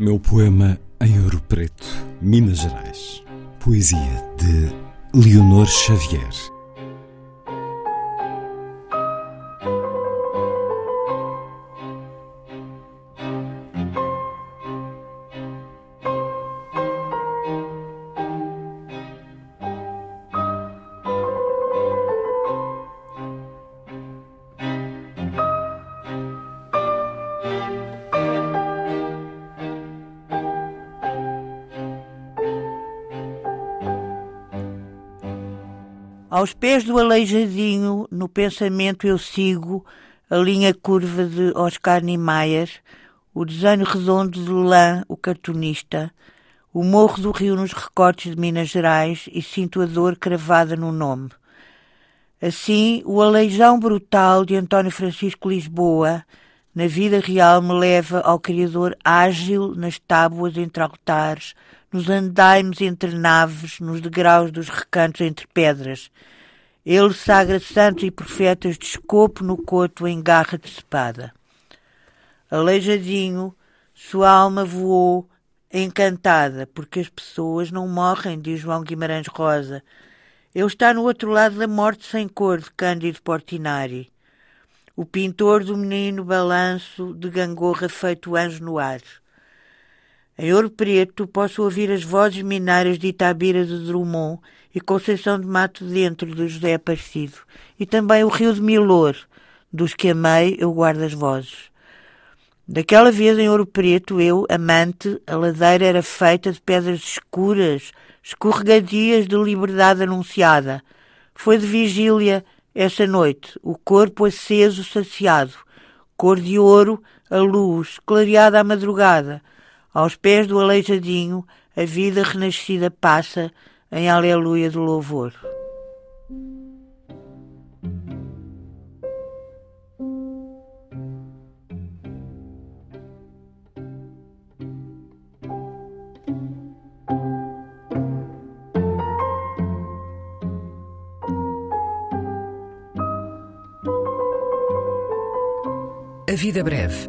Meu poema em Ouro Preto, Minas Gerais. Poesia de Leonor Xavier. Aos pés do aleijadinho, no pensamento eu sigo a linha curva de Oscar Niemeyer, o desenho redondo de Lã, o cartunista, o morro do rio nos recortes de Minas Gerais e sinto a dor cravada no nome. Assim, o aleijão brutal de António Francisco Lisboa, na vida real, me leva ao Criador ágil nas tábuas entre altares, nos andaimes entre naves, nos degraus dos recantos entre pedras. Ele sagra santos e profetas de escopo no coto em garra de espada. Aleijadinho, sua alma voou encantada, porque as pessoas não morrem, diz João Guimarães Rosa. Ele está no outro lado da morte sem cor de Cândido Portinari. O pintor do menino balanço de gangorra feito anjo no ar. Em Ouro Preto posso ouvir as vozes minárias de Itabira de Drummond e Conceição de Mato Dentro de José Aparecido, e também o Rio de Milor, dos que amei eu guardo as vozes. Daquela vez em Ouro Preto, eu, amante, a ladeira era feita de pedras escuras, escorregadias de liberdade anunciada. Foi de vigília essa noite, o corpo aceso, saciado, cor de ouro, a luz, clareada à madrugada, aos pés do aleijadinho, a vida renascida passa em aleluia de louvor. A Vida Breve,